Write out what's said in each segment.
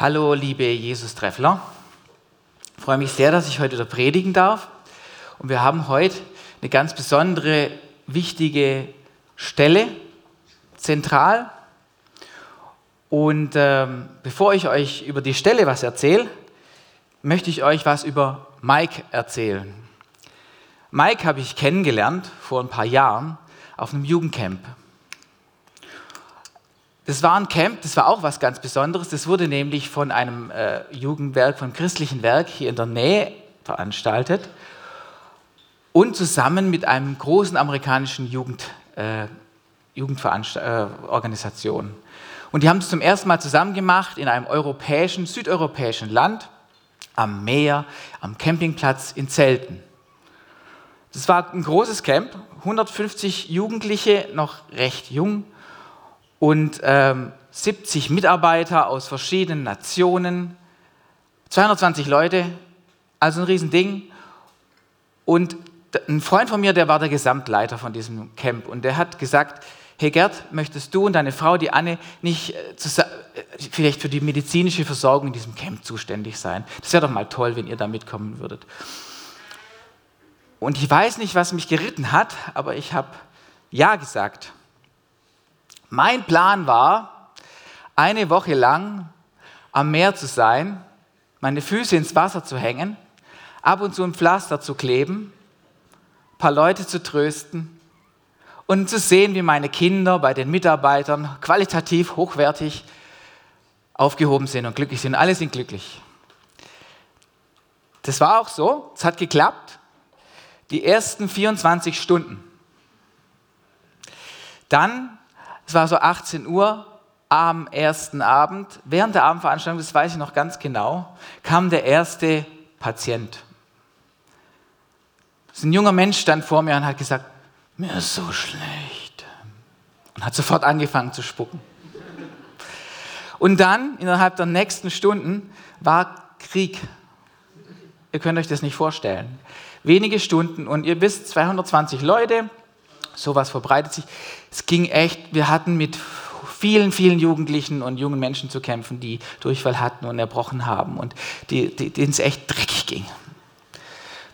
Hallo, liebe Jesus-Treffler. Ich freue mich sehr, dass ich heute wieder predigen darf. Und wir haben heute eine ganz besondere, wichtige Stelle, zentral. Und ähm, bevor ich euch über die Stelle was erzähle, möchte ich euch was über Mike erzählen. Mike habe ich kennengelernt vor ein paar Jahren auf einem Jugendcamp. Das war ein Camp, das war auch was ganz Besonderes. Das wurde nämlich von einem äh, Jugendwerk, von einem christlichen Werk hier in der Nähe veranstaltet und zusammen mit einem großen amerikanischen Jugend, äh, Jugendorganisation. Äh, und die haben es zum ersten Mal zusammen gemacht in einem europäischen, südeuropäischen Land, am Meer, am Campingplatz in Zelten. Das war ein großes Camp, 150 Jugendliche, noch recht jung und ähm, 70 Mitarbeiter aus verschiedenen Nationen, 220 Leute, also ein Riesending. Und ein Freund von mir, der war der Gesamtleiter von diesem Camp und der hat gesagt, hey Gerd, möchtest du und deine Frau, die Anne, nicht äh, äh, vielleicht für die medizinische Versorgung in diesem Camp zuständig sein? Das wäre doch mal toll, wenn ihr da mitkommen würdet. Und ich weiß nicht, was mich geritten hat, aber ich habe Ja gesagt. Mein Plan war, eine Woche lang am Meer zu sein, meine Füße ins Wasser zu hängen, ab und zu ein Pflaster zu kleben, ein paar Leute zu trösten und zu sehen, wie meine Kinder bei den Mitarbeitern qualitativ hochwertig aufgehoben sind und glücklich sind. Alle sind glücklich. Das war auch so, es hat geklappt. Die ersten 24 Stunden. Dann es war so 18 Uhr am ersten Abend. Während der Abendveranstaltung, das weiß ich noch ganz genau, kam der erste Patient. Ein junger Mensch stand vor mir und hat gesagt, mir ist so schlecht. Und hat sofort angefangen zu spucken. Und dann, innerhalb der nächsten Stunden, war Krieg. Ihr könnt euch das nicht vorstellen. Wenige Stunden und ihr wisst, 220 Leute, sowas verbreitet sich. Es ging echt, wir hatten mit vielen, vielen Jugendlichen und jungen Menschen zu kämpfen, die Durchfall hatten und erbrochen haben und die, die, denen es echt dreckig ging.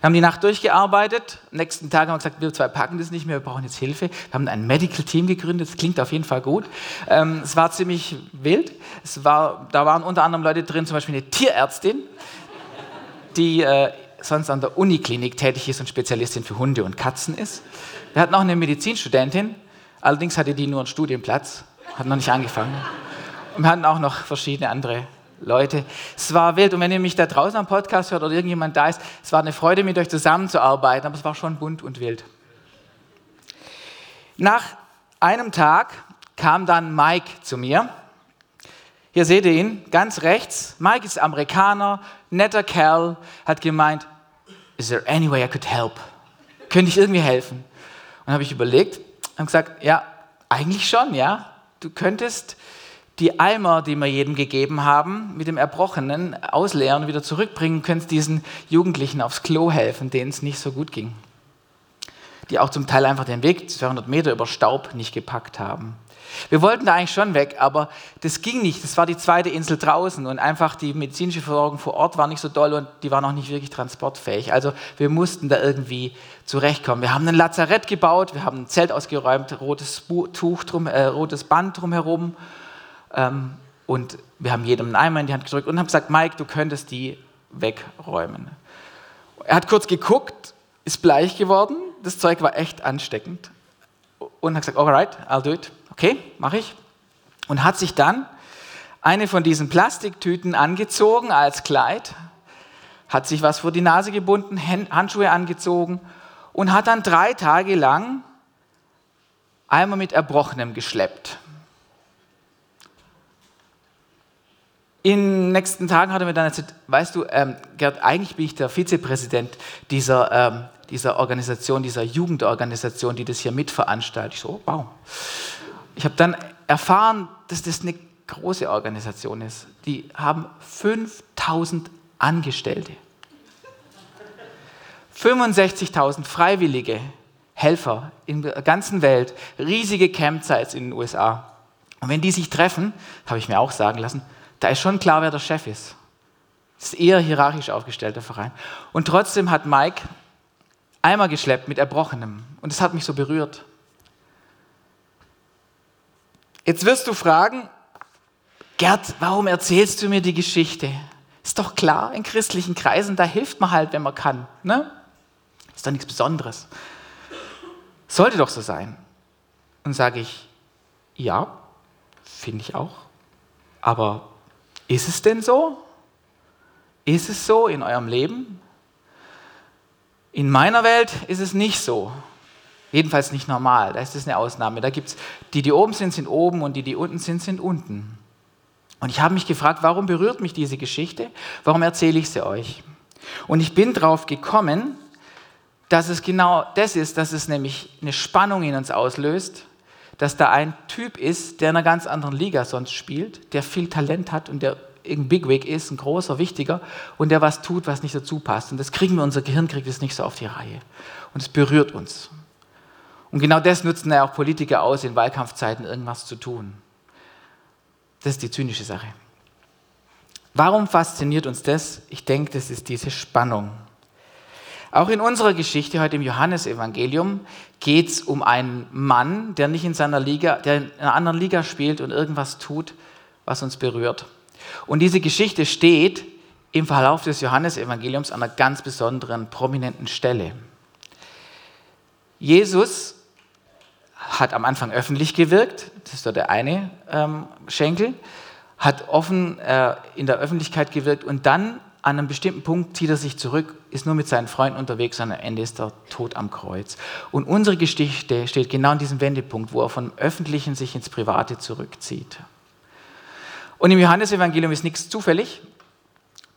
Wir haben die Nacht durchgearbeitet. Am nächsten Tag haben wir gesagt, wir zwei packen das nicht mehr, wir brauchen jetzt Hilfe. Wir haben ein Medical Team gegründet, das klingt auf jeden Fall gut. Ähm, es war ziemlich wild. Es war, da waren unter anderem Leute drin, zum Beispiel eine Tierärztin, die äh, sonst an der Uniklinik tätig ist und Spezialistin für Hunde und Katzen ist. Wir hatten auch eine Medizinstudentin, allerdings hatte die nur einen Studienplatz, hat noch nicht angefangen. Und wir hatten auch noch verschiedene andere Leute. Es war wild und wenn ihr mich da draußen am Podcast hört oder irgendjemand da ist, es war eine Freude, mit euch zusammenzuarbeiten, aber es war schon bunt und wild. Nach einem Tag kam dann Mike zu mir. Hier seht ihr ihn, ganz rechts. Mike ist Amerikaner, netter Kerl, hat gemeint, is there any way I could help? Könnte ich irgendwie helfen? Und habe ich überlegt und gesagt, ja, eigentlich schon, ja. Du könntest die Eimer, die wir jedem gegeben haben, mit dem Erbrochenen ausleeren und wieder zurückbringen, könntest diesen Jugendlichen aufs Klo helfen, denen es nicht so gut ging. Die auch zum Teil einfach den Weg 200 Meter über Staub nicht gepackt haben. Wir wollten da eigentlich schon weg, aber das ging nicht. Das war die zweite Insel draußen und einfach die medizinische Versorgung vor Ort war nicht so doll und die war noch nicht wirklich transportfähig. Also wir mussten da irgendwie zurechtkommen. Wir haben ein Lazarett gebaut, wir haben ein Zelt ausgeräumt, rotes, Tuch drum, äh, rotes Band drumherum ähm, und wir haben jedem einen Eimer in die Hand gedrückt und haben gesagt, Mike, du könntest die wegräumen. Er hat kurz geguckt, ist bleich geworden, das Zeug war echt ansteckend und hat gesagt, alright, I'll do it okay, mache ich. Und hat sich dann eine von diesen Plastiktüten angezogen als Kleid, hat sich was vor die Nase gebunden, Handschuhe angezogen und hat dann drei Tage lang einmal mit Erbrochenem geschleppt. In den nächsten Tagen hat er mir dann erzählt, weißt du, ähm, Gerd, eigentlich bin ich der Vizepräsident dieser, ähm, dieser Organisation, dieser Jugendorganisation, die das hier mitveranstaltet. Ich so, wow. Ich habe dann erfahren, dass das eine große Organisation ist. Die haben 5000 Angestellte. 65.000 freiwillige Helfer in der ganzen Welt, riesige Campsites in den USA. Und wenn die sich treffen, habe ich mir auch sagen lassen, Da ist schon klar, wer der Chef ist. Das ist eher hierarchisch aufgestellter Verein. Und trotzdem hat Mike Eimer geschleppt mit Erbrochenem. Und das hat mich so berührt. Jetzt wirst du fragen, Gerd, warum erzählst du mir die Geschichte? Ist doch klar, in christlichen Kreisen, da hilft man halt, wenn man kann. Ne? Ist doch nichts Besonderes. Sollte doch so sein. Und sage ich, ja, finde ich auch. Aber ist es denn so? Ist es so in eurem Leben? In meiner Welt ist es nicht so. Jedenfalls nicht normal. Da ist es eine Ausnahme. Da gibt es die, die oben sind, sind oben und die, die unten sind, sind unten. Und ich habe mich gefragt, warum berührt mich diese Geschichte? Warum erzähle ich sie euch? Und ich bin drauf gekommen, dass es genau das ist, dass es nämlich eine Spannung in uns auslöst, dass da ein Typ ist, der in einer ganz anderen Liga sonst spielt, der viel Talent hat und der ein Bigwig ist, ein großer, wichtiger, und der was tut, was nicht dazu passt. Und das kriegen wir, unser Gehirn kriegt es nicht so auf die Reihe. Und es berührt uns. Und genau das nutzen ja auch Politiker aus, in Wahlkampfzeiten irgendwas zu tun. Das ist die zynische Sache. Warum fasziniert uns das? Ich denke, das ist diese Spannung. Auch in unserer Geschichte heute im Johannesevangelium geht es um einen Mann, der nicht in seiner Liga, der in einer anderen Liga spielt und irgendwas tut, was uns berührt. Und diese Geschichte steht im Verlauf des Johannesevangeliums an einer ganz besonderen, prominenten Stelle. Jesus hat am Anfang öffentlich gewirkt, das ist der eine ähm, Schenkel, hat offen äh, in der Öffentlichkeit gewirkt und dann an einem bestimmten Punkt zieht er sich zurück, ist nur mit seinen Freunden unterwegs und am Ende ist er tot am Kreuz. Und unsere Geschichte steht genau an diesem Wendepunkt, wo er vom Öffentlichen sich ins Private zurückzieht. Und im Johannesevangelium ist nichts zufällig.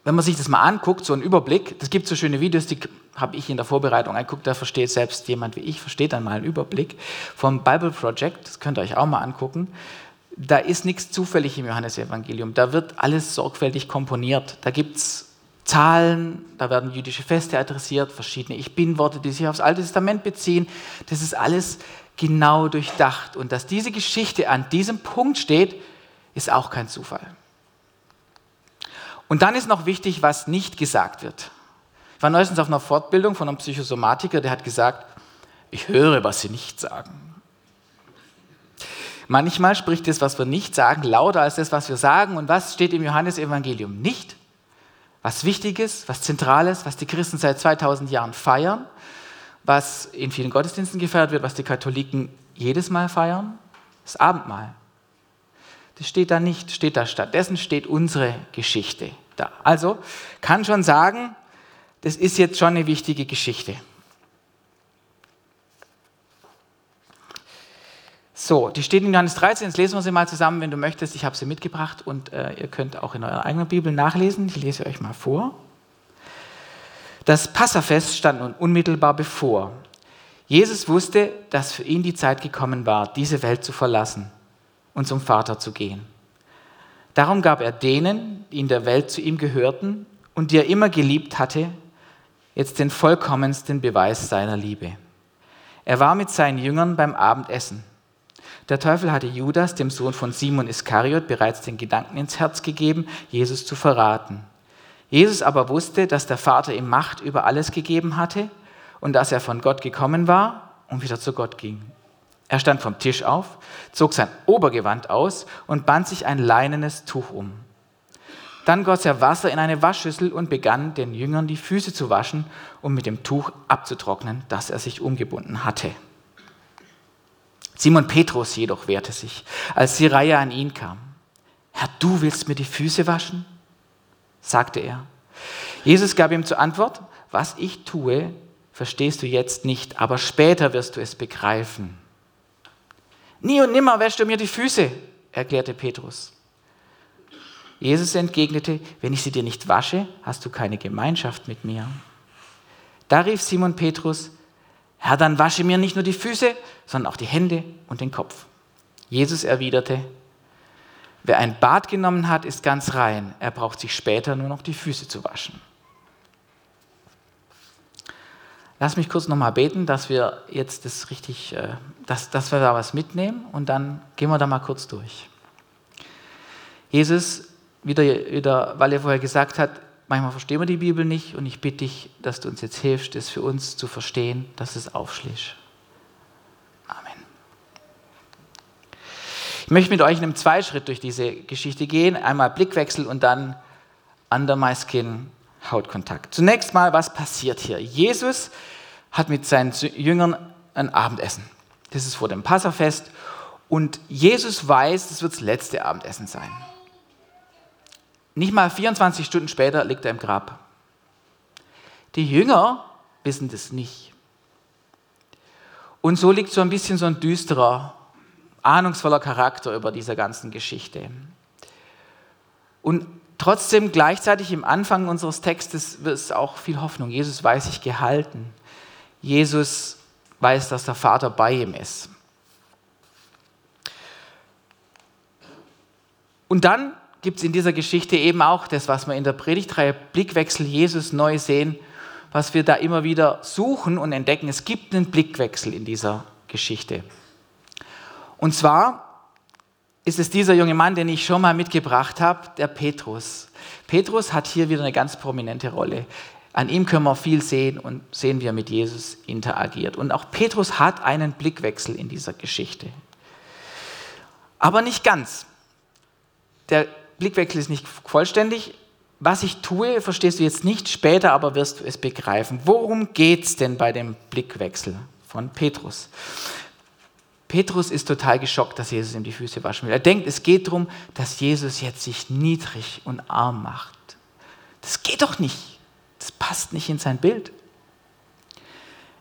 Wenn man sich das mal anguckt, so ein Überblick, das gibt so schöne Videos, die habe ich in der Vorbereitung angeguckt, da versteht selbst jemand wie ich, versteht dann mal einen Überblick vom Bible Project, das könnt ihr euch auch mal angucken. Da ist nichts zufällig im Johannesevangelium, da wird alles sorgfältig komponiert. Da gibt es Zahlen, da werden jüdische Feste adressiert, verschiedene Ich-Bin-Worte, die sich aufs Alte Testament beziehen. Das ist alles genau durchdacht. Und dass diese Geschichte an diesem Punkt steht, ist auch kein Zufall. Und dann ist noch wichtig, was nicht gesagt wird. Ich war neuestens auf einer Fortbildung von einem Psychosomatiker, der hat gesagt, ich höre, was Sie nicht sagen. Manchmal spricht das, was wir nicht sagen, lauter als das, was wir sagen. Und was steht im Johannesevangelium nicht? Was Wichtiges, was Zentrales, was die Christen seit 2000 Jahren feiern, was in vielen Gottesdiensten gefeiert wird, was die Katholiken jedes Mal feiern, das Abendmahl. Das steht da nicht, steht da stattdessen steht unsere Geschichte da. Also kann schon sagen, das ist jetzt schon eine wichtige Geschichte. So, die steht in Johannes 13, jetzt lesen wir sie mal zusammen, wenn du möchtest. Ich habe sie mitgebracht und äh, ihr könnt auch in eurer eigenen Bibel nachlesen. Ich lese euch mal vor. Das Passafest stand nun unmittelbar bevor. Jesus wusste, dass für ihn die Zeit gekommen war, diese Welt zu verlassen und zum Vater zu gehen. Darum gab er denen, die in der Welt zu ihm gehörten und die er immer geliebt hatte, jetzt den vollkommensten Beweis seiner Liebe. Er war mit seinen Jüngern beim Abendessen. Der Teufel hatte Judas, dem Sohn von Simon Iskariot, bereits den Gedanken ins Herz gegeben, Jesus zu verraten. Jesus aber wusste, dass der Vater ihm Macht über alles gegeben hatte und dass er von Gott gekommen war und wieder zu Gott ging. Er stand vom Tisch auf, zog sein Obergewand aus und band sich ein leinenes Tuch um. Dann goss er Wasser in eine Waschschüssel und begann den Jüngern die Füße zu waschen, um mit dem Tuch abzutrocknen, das er sich umgebunden hatte. Simon Petrus jedoch wehrte sich, als Reihe an ihn kam. Herr, du willst mir die Füße waschen? sagte er. Jesus gab ihm zur Antwort, was ich tue, verstehst du jetzt nicht, aber später wirst du es begreifen. Nie und nimmer wäschst du mir die Füße, erklärte Petrus. Jesus entgegnete, wenn ich sie dir nicht wasche, hast du keine Gemeinschaft mit mir. Da rief Simon Petrus, Herr, dann wasche mir nicht nur die Füße, sondern auch die Hände und den Kopf. Jesus erwiderte, wer ein Bad genommen hat, ist ganz rein. Er braucht sich später nur noch die Füße zu waschen. Lass mich kurz nochmal beten, dass wir jetzt das richtig, äh, dass, dass wir da was mitnehmen und dann gehen wir da mal kurz durch. Jesus, wieder, wieder, weil er vorher gesagt hat, manchmal verstehen wir die Bibel nicht und ich bitte dich, dass du uns jetzt hilfst, es für uns zu verstehen, dass es aufschließt. Amen. Ich möchte mit euch in einem Zweischritt durch diese Geschichte gehen. Einmal Blickwechsel und dann Under My Skin Hautkontakt. Zunächst mal, was passiert hier? Jesus hat mit seinen Jüngern ein Abendessen. Das ist vor dem Passafest. Und Jesus weiß, das wird das letzte Abendessen sein. Nicht mal 24 Stunden später liegt er im Grab. Die Jünger wissen das nicht. Und so liegt so ein bisschen so ein düsterer, ahnungsvoller Charakter über dieser ganzen Geschichte. Und trotzdem gleichzeitig im Anfang unseres Textes ist auch viel Hoffnung. Jesus weiß sich gehalten. Jesus weiß, dass der Vater bei ihm ist. Und dann gibt es in dieser Geschichte eben auch das, was wir in der Predigtreihe Blickwechsel Jesus neu sehen, was wir da immer wieder suchen und entdecken. Es gibt einen Blickwechsel in dieser Geschichte. Und zwar ist es dieser junge Mann, den ich schon mal mitgebracht habe, der Petrus. Petrus hat hier wieder eine ganz prominente Rolle. An ihm können wir viel sehen und sehen, wie er mit Jesus interagiert. Und auch Petrus hat einen Blickwechsel in dieser Geschichte. Aber nicht ganz. Der Blickwechsel ist nicht vollständig. Was ich tue, verstehst du jetzt nicht später, aber wirst du es begreifen. Worum geht es denn bei dem Blickwechsel von Petrus? Petrus ist total geschockt, dass Jesus ihm die Füße waschen will. Er denkt, es geht darum, dass Jesus jetzt sich niedrig und arm macht. Das geht doch nicht. Das passt nicht in sein Bild.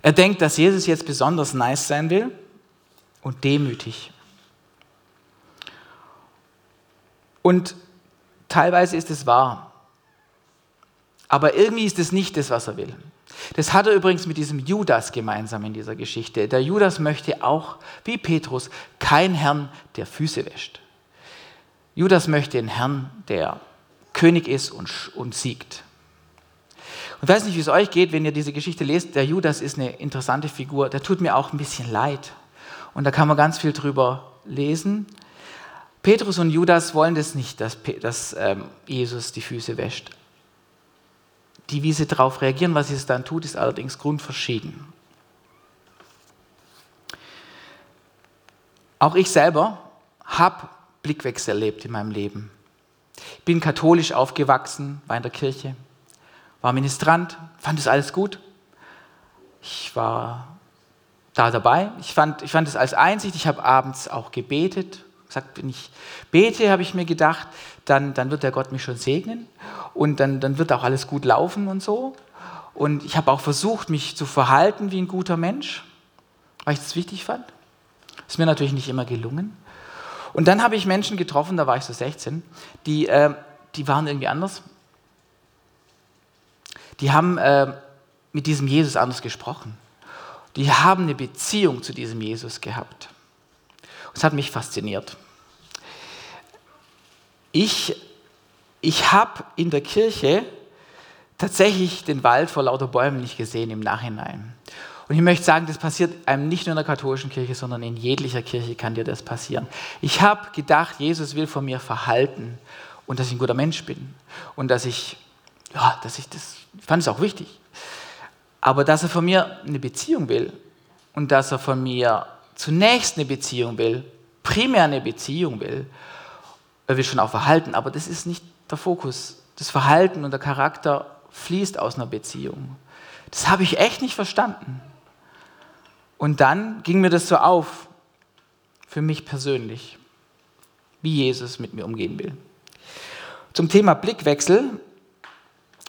Er denkt, dass Jesus jetzt besonders nice sein will und demütig. Und Teilweise ist es wahr. Aber irgendwie ist es nicht das, was er will. Das hat er übrigens mit diesem Judas gemeinsam in dieser Geschichte. Der Judas möchte auch, wie Petrus, kein Herrn, der Füße wäscht. Judas möchte einen Herrn, der König ist und, und siegt. Und ich weiß nicht, wie es euch geht, wenn ihr diese Geschichte lest. Der Judas ist eine interessante Figur. Der tut mir auch ein bisschen leid. Und da kann man ganz viel drüber lesen. Petrus und Judas wollen das nicht, dass, dass ähm, Jesus die Füße wäscht. Die, wie sie darauf reagieren, was Jesus dann tut, ist allerdings grundverschieden. Auch ich selber habe Blickwechsel erlebt in meinem Leben. Ich bin katholisch aufgewachsen, war in der Kirche, war Ministrant, fand das alles gut. Ich war da dabei. Ich fand, ich fand es als Einsicht. Ich habe abends auch gebetet, gesagt, wenn ich bete, habe ich mir gedacht, dann, dann wird der Gott mich schon segnen und dann, dann wird auch alles gut laufen und so. Und ich habe auch versucht, mich zu verhalten wie ein guter Mensch, weil ich das wichtig fand. Ist mir natürlich nicht immer gelungen. Und dann habe ich Menschen getroffen, da war ich so 16, die, äh, die waren irgendwie anders. Die haben äh, mit diesem Jesus anders gesprochen. Die haben eine Beziehung zu diesem Jesus gehabt. Das hat mich fasziniert. Ich, ich habe in der Kirche tatsächlich den Wald vor lauter Bäumen nicht gesehen im Nachhinein. Und ich möchte sagen, das passiert einem nicht nur in der katholischen Kirche, sondern in jeglicher Kirche kann dir das passieren. Ich habe gedacht, Jesus will von mir verhalten und dass ich ein guter Mensch bin und dass ich, ja, dass ich das, ich fand es auch wichtig. Aber dass er von mir eine Beziehung will und dass er von mir zunächst eine Beziehung will, primär eine Beziehung will, er will schon auch Verhalten, aber das ist nicht der Fokus. Das Verhalten und der Charakter fließt aus einer Beziehung. Das habe ich echt nicht verstanden. Und dann ging mir das so auf, für mich persönlich, wie Jesus mit mir umgehen will. Zum Thema Blickwechsel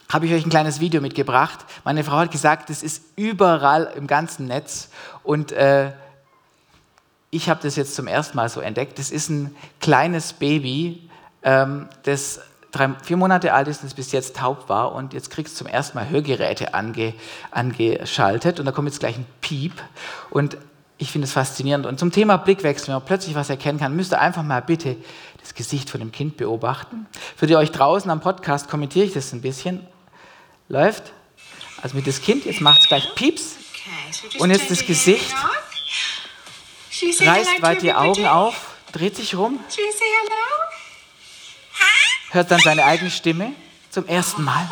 habe ich euch ein kleines Video mitgebracht. Meine Frau hat gesagt, das ist überall im ganzen Netz und äh, ich habe das jetzt zum ersten Mal so entdeckt. Das ist ein kleines Baby, ähm, das drei, vier Monate alt ist und das bis jetzt taub war und jetzt kriegst du zum ersten Mal Hörgeräte ange, angeschaltet und da kommt jetzt gleich ein Piep und ich finde es faszinierend. Und zum Thema Blickwechsel, wenn man plötzlich was erkennen kann, müsst ihr einfach mal bitte das Gesicht von dem Kind beobachten. Für die euch draußen am Podcast kommentiere ich das ein bisschen. Läuft. Also mit das Kind, jetzt macht es gleich Pieps. Und jetzt das Gesicht reißt weit die Augen auf, dreht sich rum. hört dann seine eigene Stimme zum ersten Mal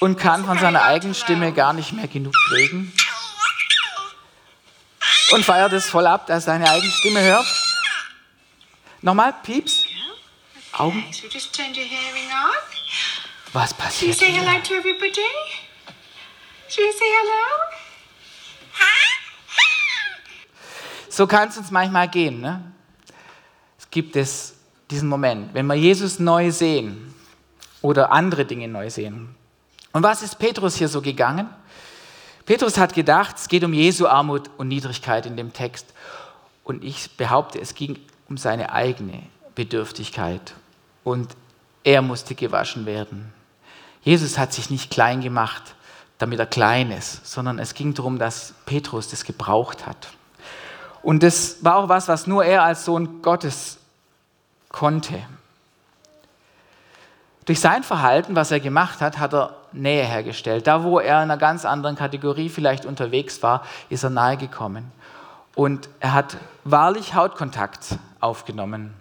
und kann von seiner eigenen Stimme gar nicht mehr genug kriegen und feiert es voll ab, dass er seine eigene Stimme hört. Nochmal, Pieps. Augen. Was passiert? Should you say hello to everybody? Should you say hello? So kann es uns manchmal gehen. Ne? Es gibt es diesen Moment, wenn wir Jesus neu sehen oder andere Dinge neu sehen. Und was ist Petrus hier so gegangen? Petrus hat gedacht, es geht um Jesu Armut und Niedrigkeit in dem Text. Und ich behaupte, es ging um seine eigene Bedürftigkeit. Und er musste gewaschen werden. Jesus hat sich nicht klein gemacht, damit er klein ist, sondern es ging darum, dass Petrus das gebraucht hat. Und das war auch was, was nur er als Sohn Gottes konnte. Durch sein Verhalten, was er gemacht hat, hat er Nähe hergestellt. Da, wo er in einer ganz anderen Kategorie vielleicht unterwegs war, ist er nahe gekommen. Und er hat wahrlich Hautkontakt aufgenommen.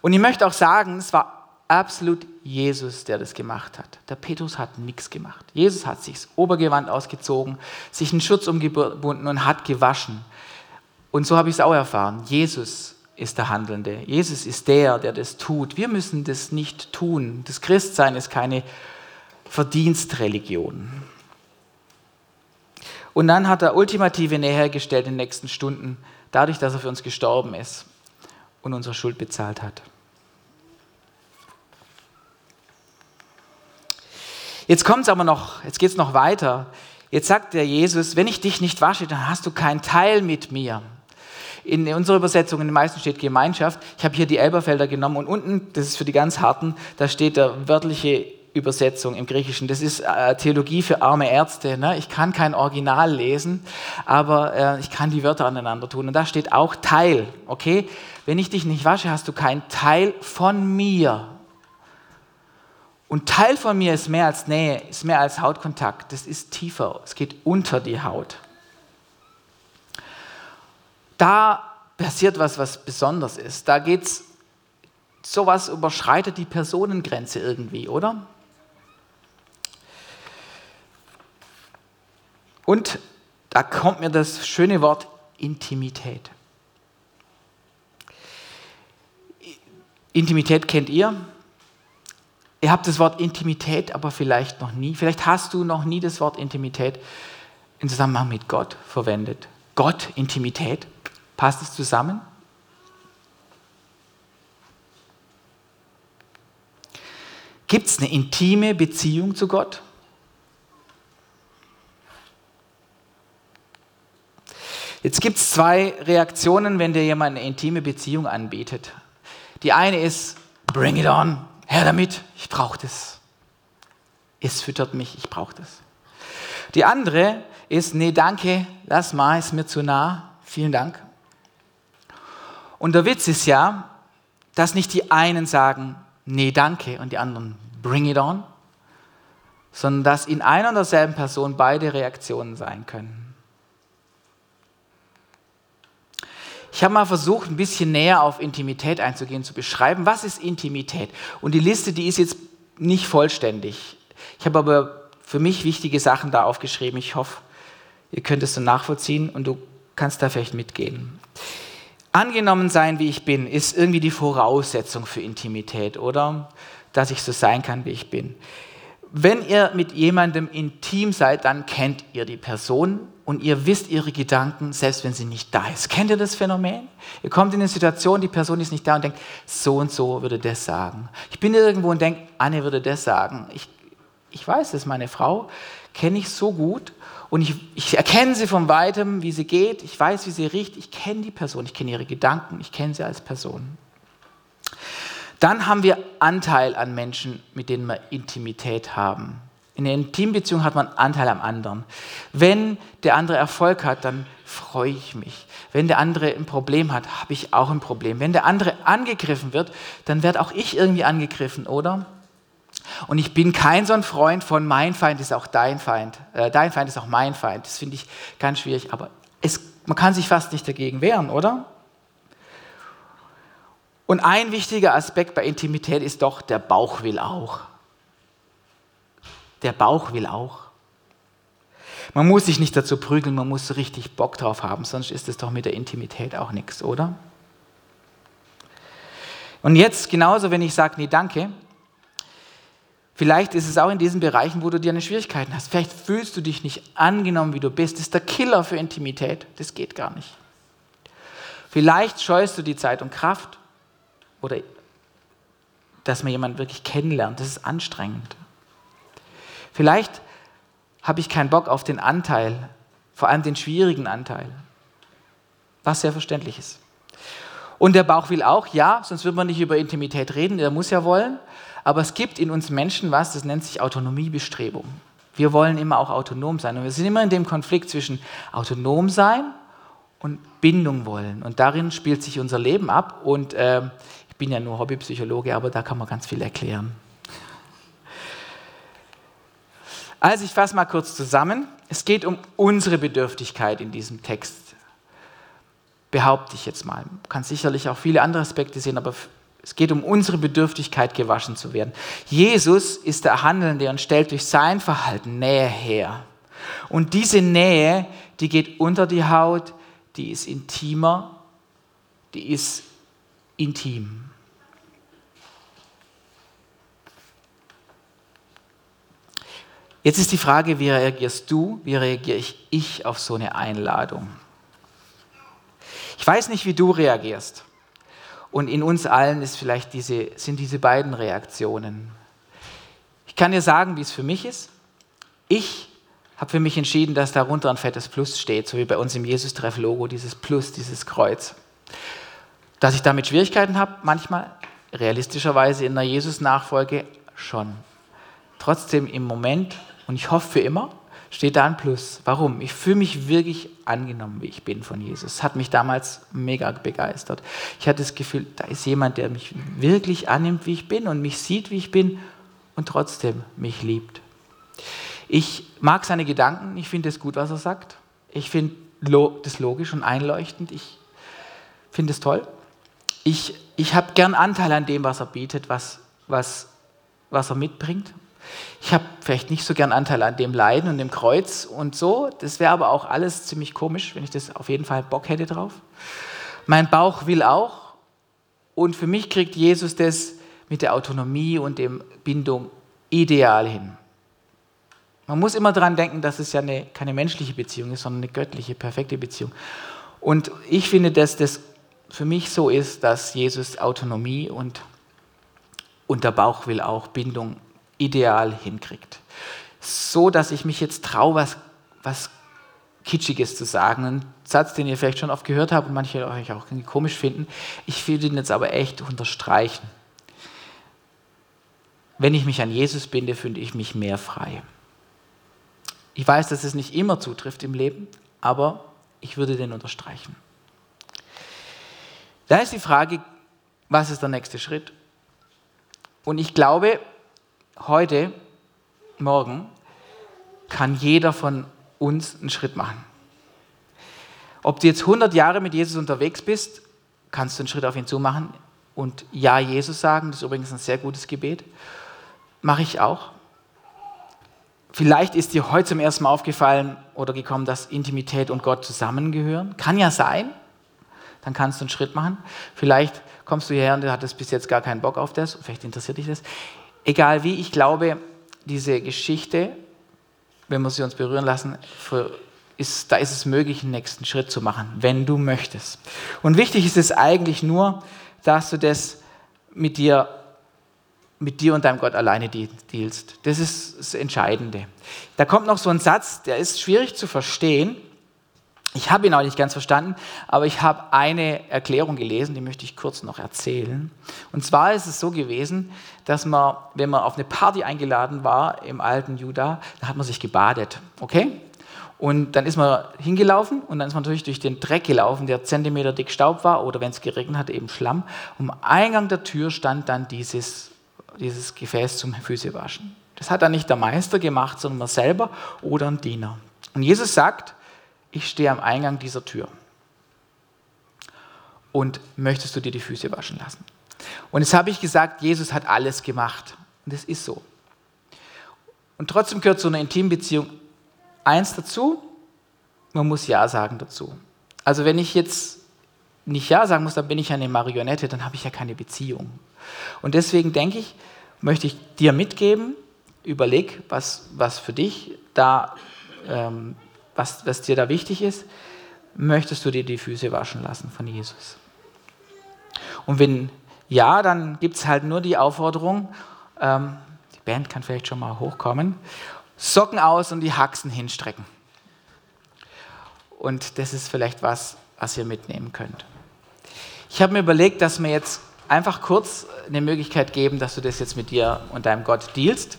Und ich möchte auch sagen, es war absolut Jesus, der das gemacht hat. Der Petrus hat nichts gemacht. Jesus hat sich das Obergewand ausgezogen, sich einen Schutz umgebunden und hat gewaschen. Und so habe ich es auch erfahren. Jesus ist der Handelnde. Jesus ist der, der das tut. Wir müssen das nicht tun. Das Christsein ist keine Verdienstreligion. Und dann hat er ultimative Nähe hergestellt in den nächsten Stunden, dadurch, dass er für uns gestorben ist und unsere Schuld bezahlt hat. Jetzt kommt es aber noch, jetzt geht es noch weiter. Jetzt sagt der Jesus, wenn ich dich nicht wasche, dann hast du keinen Teil mit mir. In unserer Übersetzung, in den meisten steht Gemeinschaft. Ich habe hier die Elberfelder genommen und unten, das ist für die ganz Harten, da steht der wörtliche Übersetzung im Griechischen. Das ist äh, Theologie für arme Ärzte. Ne? Ich kann kein Original lesen, aber äh, ich kann die Wörter aneinander tun. Und da steht auch Teil. Okay? Wenn ich dich nicht wasche, hast du keinen Teil von mir. Und Teil von mir ist mehr als Nähe, ist mehr als Hautkontakt. Das ist tiefer. Es geht unter die Haut. Da passiert was, was besonders ist. Da geht es, sowas überschreitet die Personengrenze irgendwie, oder? Und da kommt mir das schöne Wort Intimität. Intimität kennt ihr? Ihr habt das Wort Intimität aber vielleicht noch nie. Vielleicht hast du noch nie das Wort Intimität im Zusammenhang mit Gott verwendet. Gott, Intimität, passt es zusammen? Gibt es eine intime Beziehung zu Gott? Jetzt gibt es zwei Reaktionen, wenn dir jemand eine intime Beziehung anbietet. Die eine ist, bring it on, Herr damit, ich brauche das. Es füttert mich, ich brauche das. Die andere ist, nee, danke, lass mal, ist mir zu nah, vielen Dank. Und der Witz ist ja, dass nicht die einen sagen, nee, danke, und die anderen, bring it on, sondern dass in einer und derselben Person beide Reaktionen sein können. Ich habe mal versucht, ein bisschen näher auf Intimität einzugehen, zu beschreiben, was ist Intimität. Und die Liste, die ist jetzt nicht vollständig. Ich habe aber für mich wichtige Sachen da aufgeschrieben. Ich hoffe, ihr könnt es so nachvollziehen und du kannst da vielleicht mitgehen. Angenommen sein, wie ich bin, ist irgendwie die Voraussetzung für Intimität, oder? Dass ich so sein kann, wie ich bin. Wenn ihr mit jemandem intim seid, dann kennt ihr die Person und ihr wisst ihre Gedanken, selbst wenn sie nicht da ist. Kennt ihr das Phänomen? Ihr kommt in eine Situation, die Person ist nicht da und denkt, so und so würde das sagen. Ich bin irgendwo und denke, Anne würde das sagen. Ich, ich weiß das, meine Frau kenne ich so gut und ich, ich erkenne sie von weitem, wie sie geht. Ich weiß, wie sie riecht. Ich kenne die Person, ich kenne ihre Gedanken, ich kenne sie als Person. Dann haben wir Anteil an Menschen, mit denen wir Intimität haben. In der Intimbeziehung hat man Anteil am anderen. Wenn der andere Erfolg hat, dann freue ich mich. Wenn der andere ein Problem hat, habe ich auch ein Problem. Wenn der andere angegriffen wird, dann werde auch ich irgendwie angegriffen, oder? Und ich bin kein so ein Freund von mein Feind ist auch dein Feind. Äh, dein Feind ist auch mein Feind. Das finde ich ganz schwierig. Aber es, man kann sich fast nicht dagegen wehren, oder? Und ein wichtiger Aspekt bei Intimität ist doch, der Bauch will auch. Der Bauch will auch. Man muss sich nicht dazu prügeln, man muss richtig Bock drauf haben, sonst ist es doch mit der Intimität auch nichts, oder? Und jetzt genauso, wenn ich sage, nee, danke, vielleicht ist es auch in diesen Bereichen, wo du dir eine Schwierigkeiten hast. Vielleicht fühlst du dich nicht angenommen, wie du bist. Das ist der Killer für Intimität. Das geht gar nicht. Vielleicht scheust du die Zeit und Kraft oder dass man jemanden wirklich kennenlernt. Das ist anstrengend. Vielleicht habe ich keinen Bock auf den Anteil, vor allem den schwierigen Anteil, was sehr verständlich ist. Und der Bauch will auch, ja, sonst würde man nicht über Intimität reden, der muss ja wollen. Aber es gibt in uns Menschen was, das nennt sich Autonomiebestrebung. Wir wollen immer auch autonom sein. Und wir sind immer in dem Konflikt zwischen autonom sein und Bindung wollen. Und darin spielt sich unser Leben ab. Und äh, ich bin ja nur Hobbypsychologe, aber da kann man ganz viel erklären. Also ich fasse mal kurz zusammen. Es geht um unsere Bedürftigkeit in diesem Text behaupte ich jetzt mal. Man kann sicherlich auch viele andere Aspekte sehen, aber es geht um unsere Bedürftigkeit, gewaschen zu werden. Jesus ist der Handelnde und stellt durch sein Verhalten Nähe her. Und diese Nähe, die geht unter die Haut, die ist intimer, die ist intim. Jetzt ist die Frage, wie reagierst du, wie reagiere ich auf so eine Einladung? Ich weiß nicht, wie du reagierst. Und in uns allen ist vielleicht diese, sind diese beiden Reaktionen. Ich kann dir sagen, wie es für mich ist. Ich habe für mich entschieden, dass darunter ein fettes Plus steht, so wie bei uns im Jesus-Treff-Logo, dieses Plus, dieses Kreuz. Dass ich damit Schwierigkeiten habe, manchmal, realistischerweise in der Jesus-Nachfolge schon. Trotzdem im Moment, und ich hoffe für immer, steht da ein Plus. Warum? Ich fühle mich wirklich angenommen, wie ich bin von Jesus. Das hat mich damals mega begeistert. Ich hatte das Gefühl, da ist jemand, der mich wirklich annimmt, wie ich bin und mich sieht, wie ich bin und trotzdem mich liebt. Ich mag seine Gedanken, ich finde es gut, was er sagt. Ich finde das logisch und einleuchtend. Ich finde es toll. Ich, ich habe gern Anteil an dem, was er bietet, was, was, was er mitbringt. Ich habe vielleicht nicht so gern Anteil an dem Leiden und dem Kreuz und so. Das wäre aber auch alles ziemlich komisch, wenn ich das auf jeden Fall Bock hätte drauf. Mein Bauch will auch. Und für mich kriegt Jesus das mit der Autonomie und der Bindung ideal hin. Man muss immer daran denken, dass es ja eine, keine menschliche Beziehung ist, sondern eine göttliche, perfekte Beziehung. Und ich finde, dass das für mich so ist, dass Jesus Autonomie und, und der Bauch will auch Bindung ideal hinkriegt. So, dass ich mich jetzt traue, was, was Kitschiges zu sagen. Ein Satz, den ihr vielleicht schon oft gehört habt und manche euch auch komisch finden. Ich will ihn jetzt aber echt unterstreichen. Wenn ich mich an Jesus binde, finde ich mich mehr frei. Ich weiß, dass es nicht immer zutrifft im Leben, aber ich würde den unterstreichen. Da ist die Frage, was ist der nächste Schritt? Und ich glaube, heute, morgen, kann jeder von uns einen Schritt machen. Ob du jetzt 100 Jahre mit Jesus unterwegs bist, kannst du einen Schritt auf ihn zu machen und Ja Jesus sagen. Das ist übrigens ein sehr gutes Gebet. Mache ich auch. Vielleicht ist dir heute zum ersten Mal aufgefallen oder gekommen, dass Intimität und Gott zusammengehören. Kann ja sein. Dann kannst du einen Schritt machen. Vielleicht kommst du hierher und du hattest bis jetzt gar keinen Bock auf das. Vielleicht interessiert dich das. Egal wie, ich glaube, diese Geschichte, wenn wir sie uns berühren lassen, ist, da ist es möglich, einen nächsten Schritt zu machen, wenn du möchtest. Und wichtig ist es eigentlich nur, dass du das mit dir, mit dir und deinem Gott alleine dealst. Das ist das Entscheidende. Da kommt noch so ein Satz, der ist schwierig zu verstehen, ich habe ihn auch nicht ganz verstanden, aber ich habe eine Erklärung gelesen, die möchte ich kurz noch erzählen. Und zwar ist es so gewesen, dass man, wenn man auf eine Party eingeladen war im alten Juda, da hat man sich gebadet, okay? Und dann ist man hingelaufen und dann ist man natürlich durch den Dreck gelaufen, der Zentimeter dick Staub war oder wenn es geregnet hat, eben Schlamm. Und am Eingang der Tür stand dann dieses, dieses Gefäß zum Füßewaschen. Das hat dann nicht der Meister gemacht, sondern man selber oder ein Diener. Und Jesus sagt, ich stehe am Eingang dieser Tür. Und möchtest du dir die Füße waschen lassen? Und jetzt habe ich gesagt, Jesus hat alles gemacht. Und das ist so. Und trotzdem gehört zu einer intimen Beziehung eins dazu, man muss Ja sagen dazu. Also wenn ich jetzt nicht Ja sagen muss, dann bin ich eine Marionette, dann habe ich ja keine Beziehung. Und deswegen denke ich, möchte ich dir mitgeben, überleg, was, was für dich da, ähm, was, was dir da wichtig ist. Möchtest du dir die Füße waschen lassen von Jesus? Und wenn ja, dann gibt es halt nur die Aufforderung, ähm, die Band kann vielleicht schon mal hochkommen, Socken aus und die Haxen hinstrecken. Und das ist vielleicht was, was ihr mitnehmen könnt. Ich habe mir überlegt, dass wir jetzt einfach kurz eine Möglichkeit geben, dass du das jetzt mit dir und deinem Gott dealst.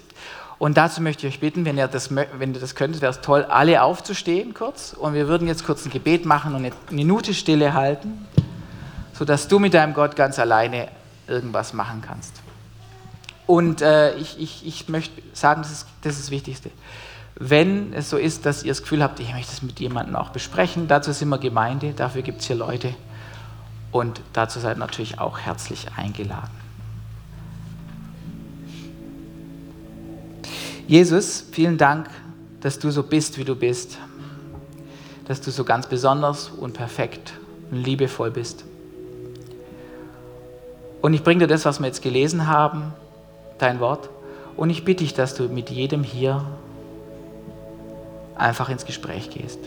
Und dazu möchte ich euch bitten, wenn ihr das, wenn ihr das könnt, wäre es toll, alle aufzustehen kurz. Und wir würden jetzt kurz ein Gebet machen und eine Minute Stille halten, sodass du mit deinem Gott ganz alleine irgendwas machen kannst. Und äh, ich, ich, ich möchte sagen, das ist, das ist das Wichtigste. Wenn es so ist, dass ihr das Gefühl habt, ich möchte das mit jemandem auch besprechen, dazu sind wir Gemeinde, dafür gibt es hier Leute. Und dazu seid natürlich auch herzlich eingeladen. Jesus, vielen Dank, dass du so bist, wie du bist. Dass du so ganz besonders und perfekt und liebevoll bist. Und ich bringe dir das, was wir jetzt gelesen haben, dein Wort. Und ich bitte dich, dass du mit jedem hier einfach ins Gespräch gehst.